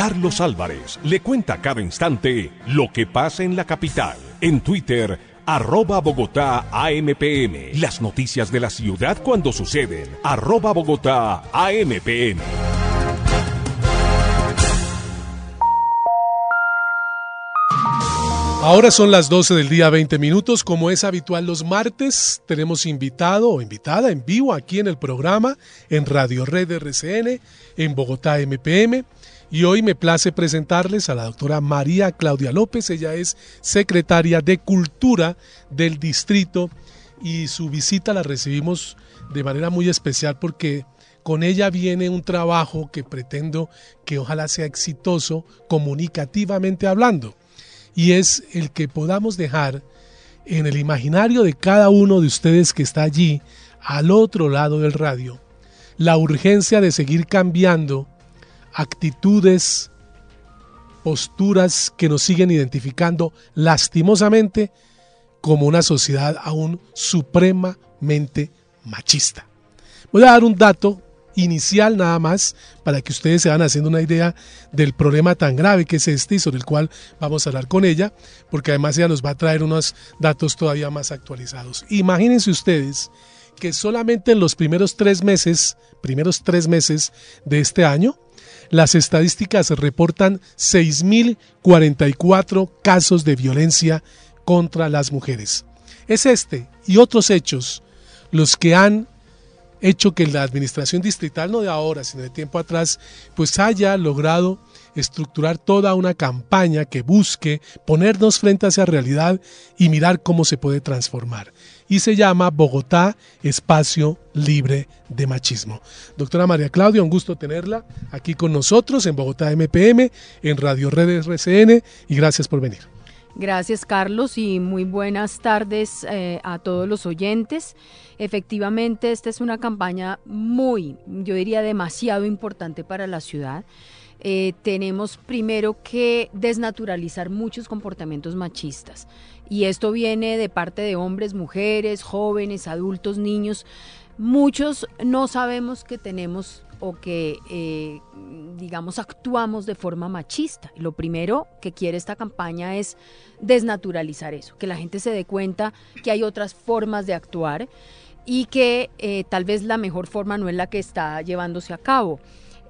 Carlos Álvarez le cuenta cada instante lo que pasa en la capital. En Twitter, arroba Bogotá AMPM. Las noticias de la ciudad cuando suceden. Arroba Bogotá AMPM. Ahora son las 12 del día 20 minutos. Como es habitual los martes, tenemos invitado o invitada en vivo aquí en el programa, en Radio Red RCN, en Bogotá MPM. Y hoy me place presentarles a la doctora María Claudia López. Ella es secretaria de Cultura del distrito y su visita la recibimos de manera muy especial porque con ella viene un trabajo que pretendo que ojalá sea exitoso comunicativamente hablando y es el que podamos dejar en el imaginario de cada uno de ustedes que está allí, al otro lado del radio, la urgencia de seguir cambiando actitudes, posturas que nos siguen identificando lastimosamente como una sociedad aún supremamente machista. Voy a dar un dato inicial nada más para que ustedes se van haciendo una idea del problema tan grave que es este y sobre el cual vamos a hablar con ella, porque además ella nos va a traer unos datos todavía más actualizados. Imagínense ustedes que solamente en los primeros tres meses, primeros tres meses de este año, las estadísticas reportan 6.044 casos de violencia contra las mujeres. Es este y otros hechos los que han hecho que la administración distrital, no de ahora, sino de tiempo atrás, pues haya logrado estructurar toda una campaña que busque ponernos frente a esa realidad y mirar cómo se puede transformar. Y se llama Bogotá Espacio Libre de Machismo. Doctora María Claudia, un gusto tenerla aquí con nosotros en Bogotá MPM, en Radio Redes RCN, y gracias por venir. Gracias Carlos y muy buenas tardes eh, a todos los oyentes. Efectivamente, esta es una campaña muy, yo diría demasiado importante para la ciudad. Eh, tenemos primero que desnaturalizar muchos comportamientos machistas. Y esto viene de parte de hombres, mujeres, jóvenes, adultos, niños. Muchos no sabemos que tenemos o que, eh, digamos, actuamos de forma machista. Lo primero que quiere esta campaña es desnaturalizar eso, que la gente se dé cuenta que hay otras formas de actuar y que eh, tal vez la mejor forma no es la que está llevándose a cabo.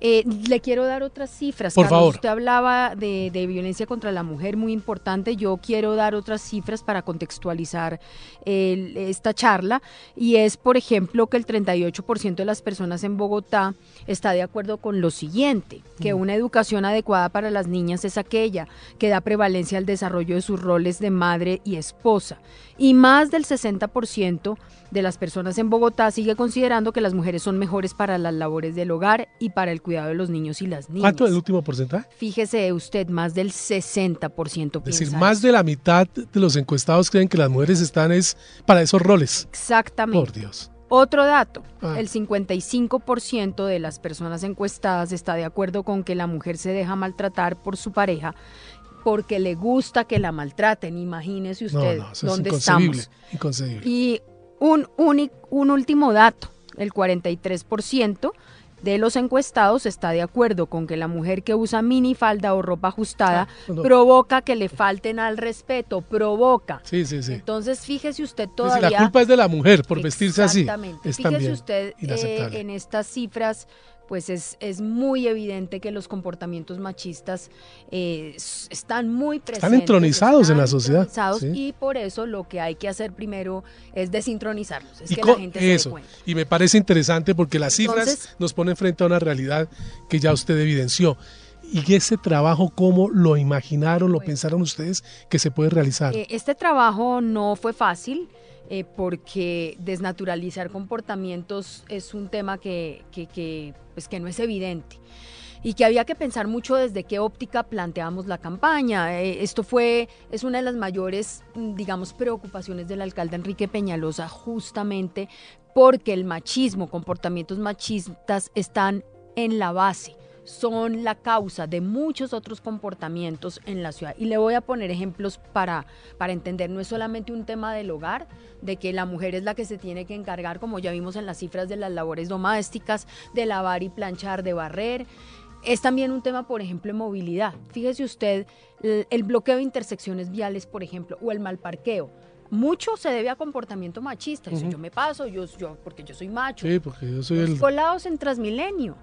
Eh, le quiero dar otras cifras. Por favor. Usted hablaba de, violencia contra la mujer, muy importante. Yo quiero dar otras cifras para contextualizar esta charla. Y es, por ejemplo, que el 38% de las personas en Bogotá está de acuerdo con lo siguiente, que mm. una educación adecuada para las niñas es aquella que da prevalencia al desarrollo de sus roles de madre y esposa. Y más del 60% de las personas en Bogotá sigue considerando que las mujeres son mejores para las labores del hogar y para el cuidado de los niños y las niñas. ¿Cuánto es el último porcentaje? Fíjese usted, más del 60%. Es decir, más de la mitad de los encuestados creen que las mujeres están es para esos roles. Exactamente. Por Dios. Otro dato, ah. el 55% de las personas encuestadas está de acuerdo con que la mujer se deja maltratar por su pareja porque le gusta que la maltraten. Imagínese usted dónde estamos. Inconcebible. Y un, un último dato, el 43% de los encuestados está de acuerdo con que la mujer que usa minifalda o ropa ajustada ah, provoca que le falten al respeto, provoca. Sí, sí, sí. Entonces, fíjese usted todavía... la culpa es de la mujer por vestirse así. Exactamente. Fíjese usted eh, en estas cifras pues es, es muy evidente que los comportamientos machistas eh, están muy presentes. Están entronizados en la sociedad. Y por eso lo que hay que hacer primero es desintronizarlos, es que la gente eso. Y me parece interesante porque las cifras nos ponen frente a una realidad que ya usted evidenció. ¿Y ese trabajo cómo lo imaginaron, lo pensaron ustedes que se puede realizar? Eh, este trabajo no fue fácil. Eh, porque desnaturalizar comportamientos es un tema que, pues que no es evidente y que había que pensar mucho desde qué óptica planteamos la campaña. Eh, esto fue, es una de las mayores, digamos, preocupaciones del alcalde Enrique Peñalosa, justamente porque el machismo, comportamientos machistas están en la base son la causa de muchos otros comportamientos en la ciudad. Y le voy a poner ejemplos para, para entender, no es solamente un tema del hogar, de que la mujer es la que se tiene que encargar, como ya vimos en las cifras de las labores domésticas, de lavar y planchar, de barrer. es también un tema, por ejemplo, de movilidad. Fíjese usted, el, bloqueo de intersecciones viales, por ejemplo, o el mal parqueo. Mucho se debe a comportamiento machista. yo me paso, yo, yo, porque yo soy macho. Sí, porque yo soy Los el... colados en Transmilenio.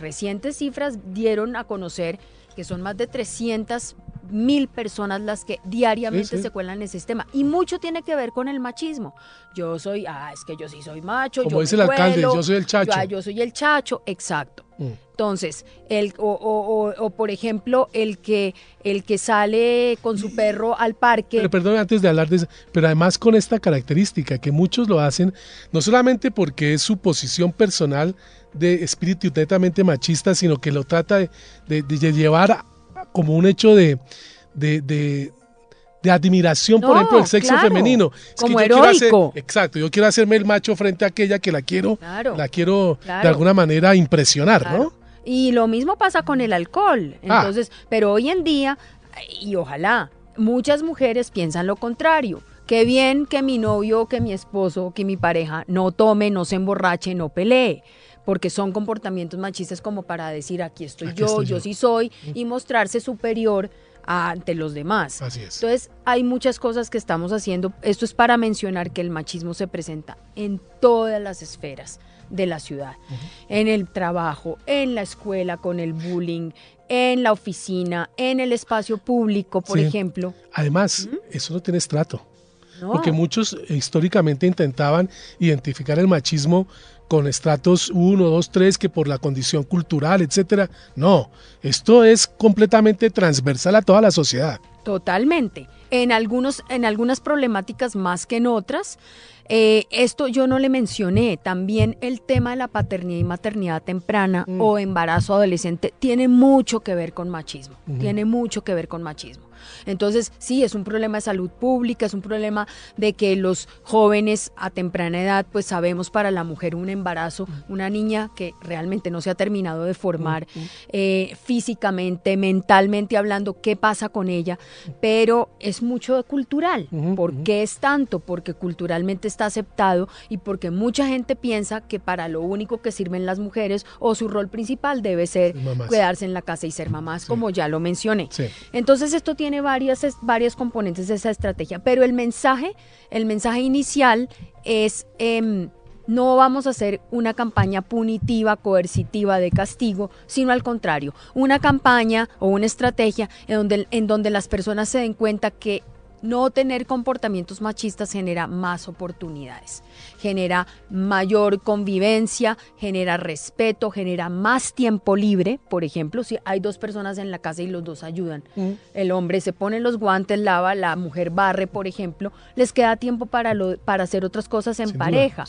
Recientes cifras dieron a conocer que son más de 300 mil personas las que diariamente se cuelan en el sistema. Y mucho tiene que ver con el machismo. Yo soy, ah, es que yo sí soy macho. Como dice el alcalde, yo soy el chacho. Yo, soy el chacho, exacto. Mm. Entonces, el, o, por ejemplo, el que, el que sale con su perro al parque. Pero perdón, antes de hablar de eso, pero además con esta característica, que muchos lo hacen, no solamente porque es su posición personal de espíritu netamente machista, sino que lo trata de, de, llevar como un hecho de, de, admiración, por ejemplo, del sexo femenino. como heroico. exacto, yo quiero hacerme el macho frente a aquella que la quiero, la quiero de alguna manera impresionar, ¿no? Y lo mismo pasa con el alcohol. Ah. Entonces, pero hoy en día, y ojalá, muchas mujeres piensan lo contrario. Qué bien que mi novio, que mi esposo, que mi pareja no tome, no se emborrache, no pelee porque son comportamientos machistas como para decir aquí estoy yo, yo, sí soy y mostrarse superior ante los demás. Así es. Entonces, hay muchas cosas que estamos haciendo. Esto es para mencionar que el machismo se presenta en todas las esferas de la ciudad, en el trabajo, en la escuela con el bullying, en la oficina, en el espacio público, por ejemplo. Además, eso no tiene estrato. Porque muchos históricamente intentaban identificar el machismo con estratos 1, 2, 3, que por la condición cultural, etcétera. No, esto es completamente transversal a toda la sociedad. Totalmente. En, algunos, en algunas problemáticas más que en otras. Eh, esto yo no le mencioné. También el tema de la paternidad y maternidad temprana mm. o embarazo adolescente tiene mucho que ver con machismo. Tiene mucho que ver con machismo. Entonces, sí, es un problema de salud pública, es un problema de que los jóvenes a temprana edad, pues sabemos para la mujer un embarazo, una niña que realmente no se ha terminado de formar eh, físicamente, mentalmente hablando, qué pasa con ella, pero es mucho cultural. ¿Por qué es tanto? Porque culturalmente está aceptado y porque mucha gente piensa que para lo único que sirven las mujeres o su rol principal debe ser quedarse en la casa y ser mamás, como ya lo mencioné. Entonces esto tiene varias, componentes de esa estrategia, pero el mensaje, el mensaje inicial es... Em, no vamos a hacer una campaña punitiva, coercitiva de castigo, sino al contrario, una campaña o una estrategia en donde, en donde las personas se den cuenta que no tener comportamientos machistas genera más oportunidades, genera mayor convivencia, genera respeto, genera más tiempo libre. Por ejemplo, si hay dos personas en la casa y los dos ayudan, mm. el hombre se pone los guantes, lava, la mujer barre, por ejemplo, les queda tiempo para, lo, para hacer otras cosas en pareja.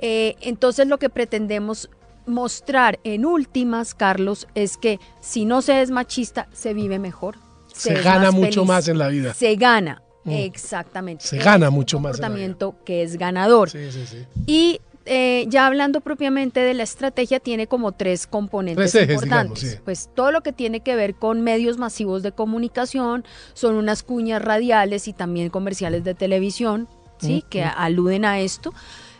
Eh, entonces lo que pretendemos mostrar en últimas, Carlos, es que si no se es machista, se vive mejor, se, gana mucho más en la vida. Se gana. Exactamente. Se gana mucho más. Un comportamiento que es ganador. Sí, sí, sí. Y eh, ya hablando propiamente de la estrategia, tiene como tres componentes importantes. Pues todo lo que tiene que ver con medios masivos de comunicación, son unas cuñas radiales y también comerciales de televisión, ¿sí? Mm, que mm. aluden a esto.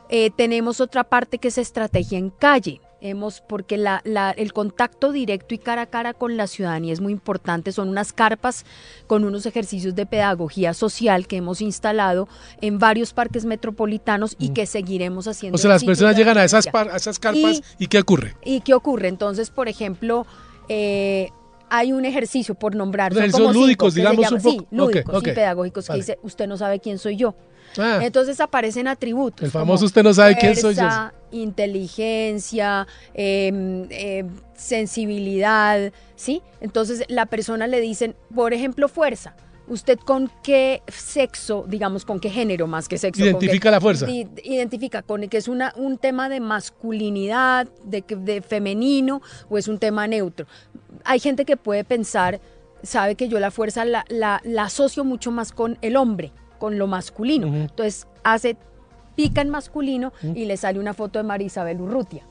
Eh, tenemos otra parte que es estrategia en calle. Hemos, porque la, el contacto directo y cara a cara con la ciudadanía es muy importante. Son unas carpas con unos ejercicios de pedagogía social que hemos instalado en varios parques metropolitanos y mm. que seguiremos haciendo. O sea, las personas llegan a esas, esas carpas y, ¿qué ocurre? ¿Y qué ocurre? Entonces, por ejemplo, eh, hay un ejercicio por nombrar. Son lúdicos, digamos un poco. Sí, lúdicos y pedagógicos que dice, usted no sabe quién soy yo. Ah. Entonces aparecen atributos. El famoso usted no sabe quién soy yo. Inteligencia, em, em, sensibilidad, ¿sí? Entonces la persona le dicen, por ejemplo, fuerza. ¿Usted con qué sexo, digamos, con qué género más que sexo? Identifica la fuerza. Identifica con que es una, un tema de masculinidad, de, de femenino o es un tema neutro. Hay gente que puede pensar, sabe que yo la fuerza la, la, la asocio mucho más con el hombre con lo masculino. Entonces hace, pica en masculino y le sale una foto de María Isabel Urrutia.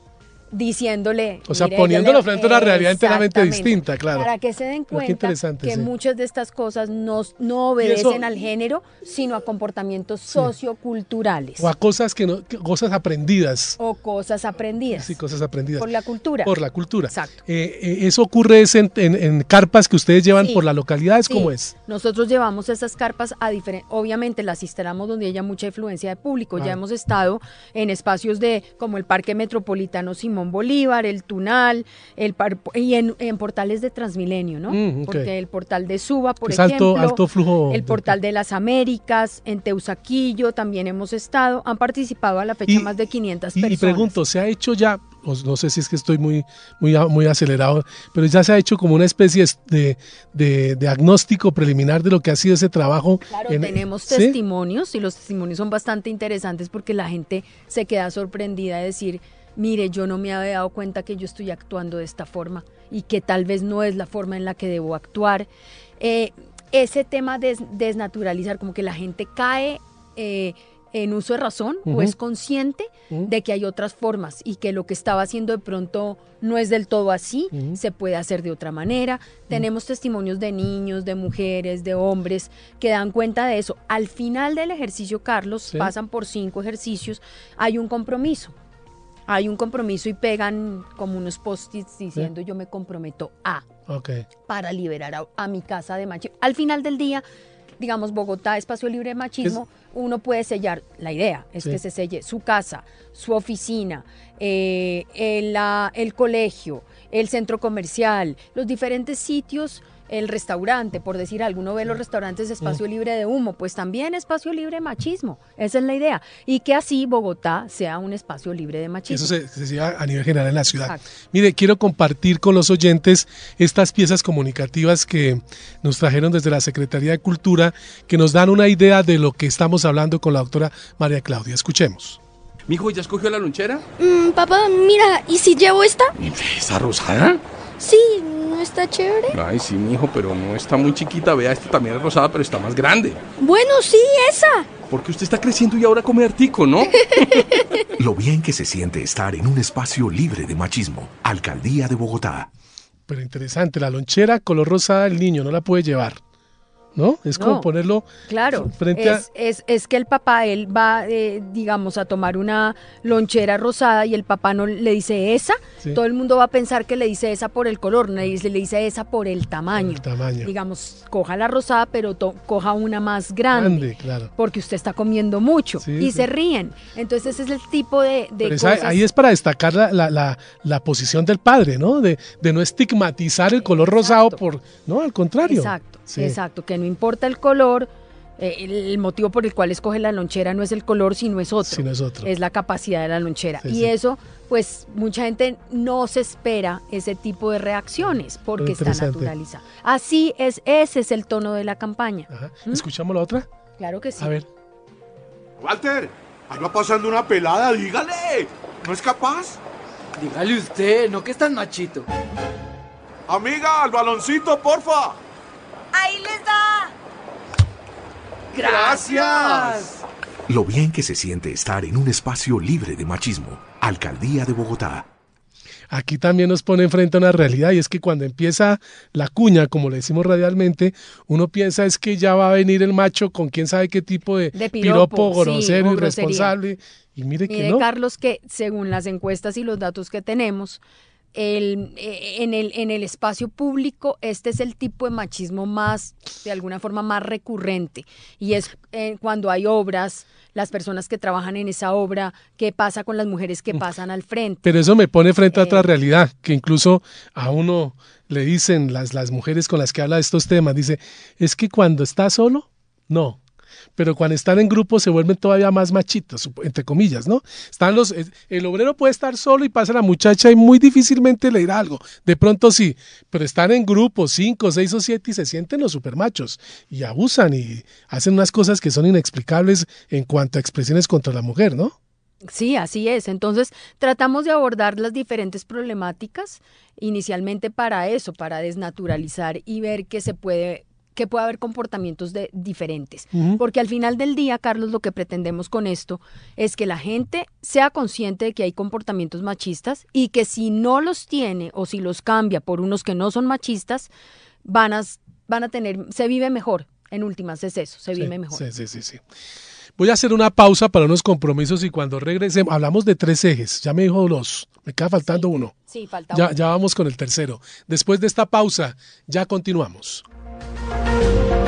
Diciéndole. O sea, poniéndolo frente a una realidad enteramente distinta, claro. Para que se den cuenta que muchas de estas cosas no, no obedecen al género, sino a comportamientos socioculturales. O a cosas que no, cosas aprendidas. O cosas aprendidas. Sí, cosas aprendidas. Por la cultura. Por la cultura. Exacto. Eh, eh, eso ocurre en, en, carpas que ustedes llevan por las localidades, ¿cómo es? Nosotros llevamos esas carpas a diferentes, obviamente las instalamos donde haya mucha influencia de público. Ya hemos estado en espacios de como el Parque Metropolitano Simón Bolívar, el Tunal, el y en, portales de Transmilenio, ¿no? Mm, Porque el portal de Suba, por ejemplo, alto, flujo el portal de las Américas, en Teusaquillo también hemos estado, han participado a la fecha más de 500 personas. Y pregunto, ¿se ha hecho ya, no sé si es que estoy muy, muy, muy acelerado, pero ya se ha hecho como una especie de, de, diagnóstico preliminar de lo que ha sido ese trabajo? Claro, tenemos testimonios y los testimonios son bastante interesantes porque la gente se queda sorprendida de decir, mire, yo no me había dado cuenta que yo estoy actuando de esta forma y que tal vez no es la forma en la que debo actuar. Eh, ese tema de desnaturalizar, como que la gente cae eh, en uso de razón o es consciente de que hay otras formas y que lo que estaba haciendo de pronto no es del todo así, se puede hacer de otra manera. Tenemos testimonios de niños, de mujeres, de hombres que dan cuenta de eso. Al final del ejercicio, Carlos, pasan por cinco ejercicios, hay un compromiso hay un compromiso y pegan como unos post-its diciendo yo me comprometo a para liberar a, mi casa de machismo. Al final del día, digamos, Bogotá, espacio libre de machismo, uno puede sellar, la idea es que se selle su casa, su oficina, eh, el, el colegio, el centro comercial, los diferentes sitios el restaurante, por decir algo, uno ve los restaurantes de espacio libre de humo, pues también espacio libre de machismo, esa es la idea, y que así Bogotá sea un espacio libre de machismo. Eso se, se a nivel general en la ciudad. Mire, quiero compartir con los oyentes estas piezas comunicativas que nos trajeron desde la Secretaría de Cultura, que nos dan una idea de lo que estamos hablando con la doctora María Claudia. Escuchemos. Mijo, ¿ya escogió la lonchera? Mm, papá, mira, ¿y si llevo esta? ¿Esa rosada? Sí, ¿no está chévere? Ay, sí, mijo, pero no está muy chiquita. Vea, esta también es rosada, pero está más grande. Bueno, sí, esa. Porque usted está creciendo y ahora come artico, ¿no? Lo bien que se siente estar en un espacio libre de machismo. Alcaldía de Bogotá. Pero interesante, la lonchera color rosada el niño no la puede llevar. ¿No? Es como ponerlo claro, frente es, a... Es, es, que el papá, él va, eh, digamos, a tomar una lonchera rosada y el papá no le dice esa, todo el mundo va a pensar que le dice esa por el color, le dice, le dice esa por el tamaño. el tamaño. Digamos, coja la rosada, pero coja una más grande, claro. porque usted está comiendo mucho y se ríen. Entonces ese es el tipo de... cosas. Ahí es para destacar la, la, la, posición del padre, ¿no? De, de no estigmatizar el color rosado por... No, al contrario. Exacto, exacto, que no importa el color, eh, el motivo por el cual escoge la lonchera no es el color, sino es otro. es, otro. es la capacidad de la lonchera. y eso, pues mucha gente no se espera ese tipo de reacciones porque está naturalizado. Así es, ese es el tono de la campaña. ¿Mm? ¿Escuchamos la otra? Claro que sí. A ver. Walter, ahí va pasando una pelada, dígale. ¿No es capaz? Dígale usted, no que es tan machito. Amiga, al baloncito, porfa. Ahí les da. Gracias. Lo bien que se siente estar en un espacio libre de machismo. Alcaldía de Bogotá. Aquí también nos pone enfrente a una realidad y es que cuando empieza la cuña, como le decimos radialmente, uno piensa es que ya va a venir el macho con quién sabe qué tipo de, piropo, grosero, irresponsable. Y mire, que no. Carlos, que según las encuestas y los datos que tenemos, el, eh, en, el, en el espacio público este es el tipo de machismo más, de alguna forma, más recurrente. Y es eh, cuando hay obras, las personas que trabajan en esa obra, qué pasa con las mujeres que mm. pasan al frente. Pero eso me pone frente a otra eh, realidad, que incluso a uno le dicen las, las mujeres con las que habla de estos temas, dice, es que cuando está solo, no, pero cuando están en grupo se vuelven todavía más machitos, entre comillas, ¿no? Están los, el obrero puede estar solo y pasa la muchacha y muy difícilmente le dirá algo. De pronto sí, pero están en grupos, cinco, seis o siete y se sienten los supermachos y abusan y hacen unas cosas que son inexplicables en cuanto a expresiones contra la mujer, ¿no? Sí, así es. Entonces, tratamos de abordar las diferentes problemáticas inicialmente para eso, para desnaturalizar y ver que se puede que pueda haber comportamientos de, diferentes. Porque al final del día, Carlos, lo que pretendemos con esto es que la gente sea consciente de que hay comportamientos machistas y que si no los tiene o si los cambia por unos que no son machistas, van a, van a tener, se vive mejor. En últimas es eso, se vive Sí, mejor. Sí, sí, sí, sí. Voy a hacer una pausa para unos compromisos y cuando regresemos, hablamos de tres ejes, ya me dijo dos, me queda faltando uno. Sí, falta Ya, uno. ya vamos con el tercero. Después de esta pausa, ya continuamos. Música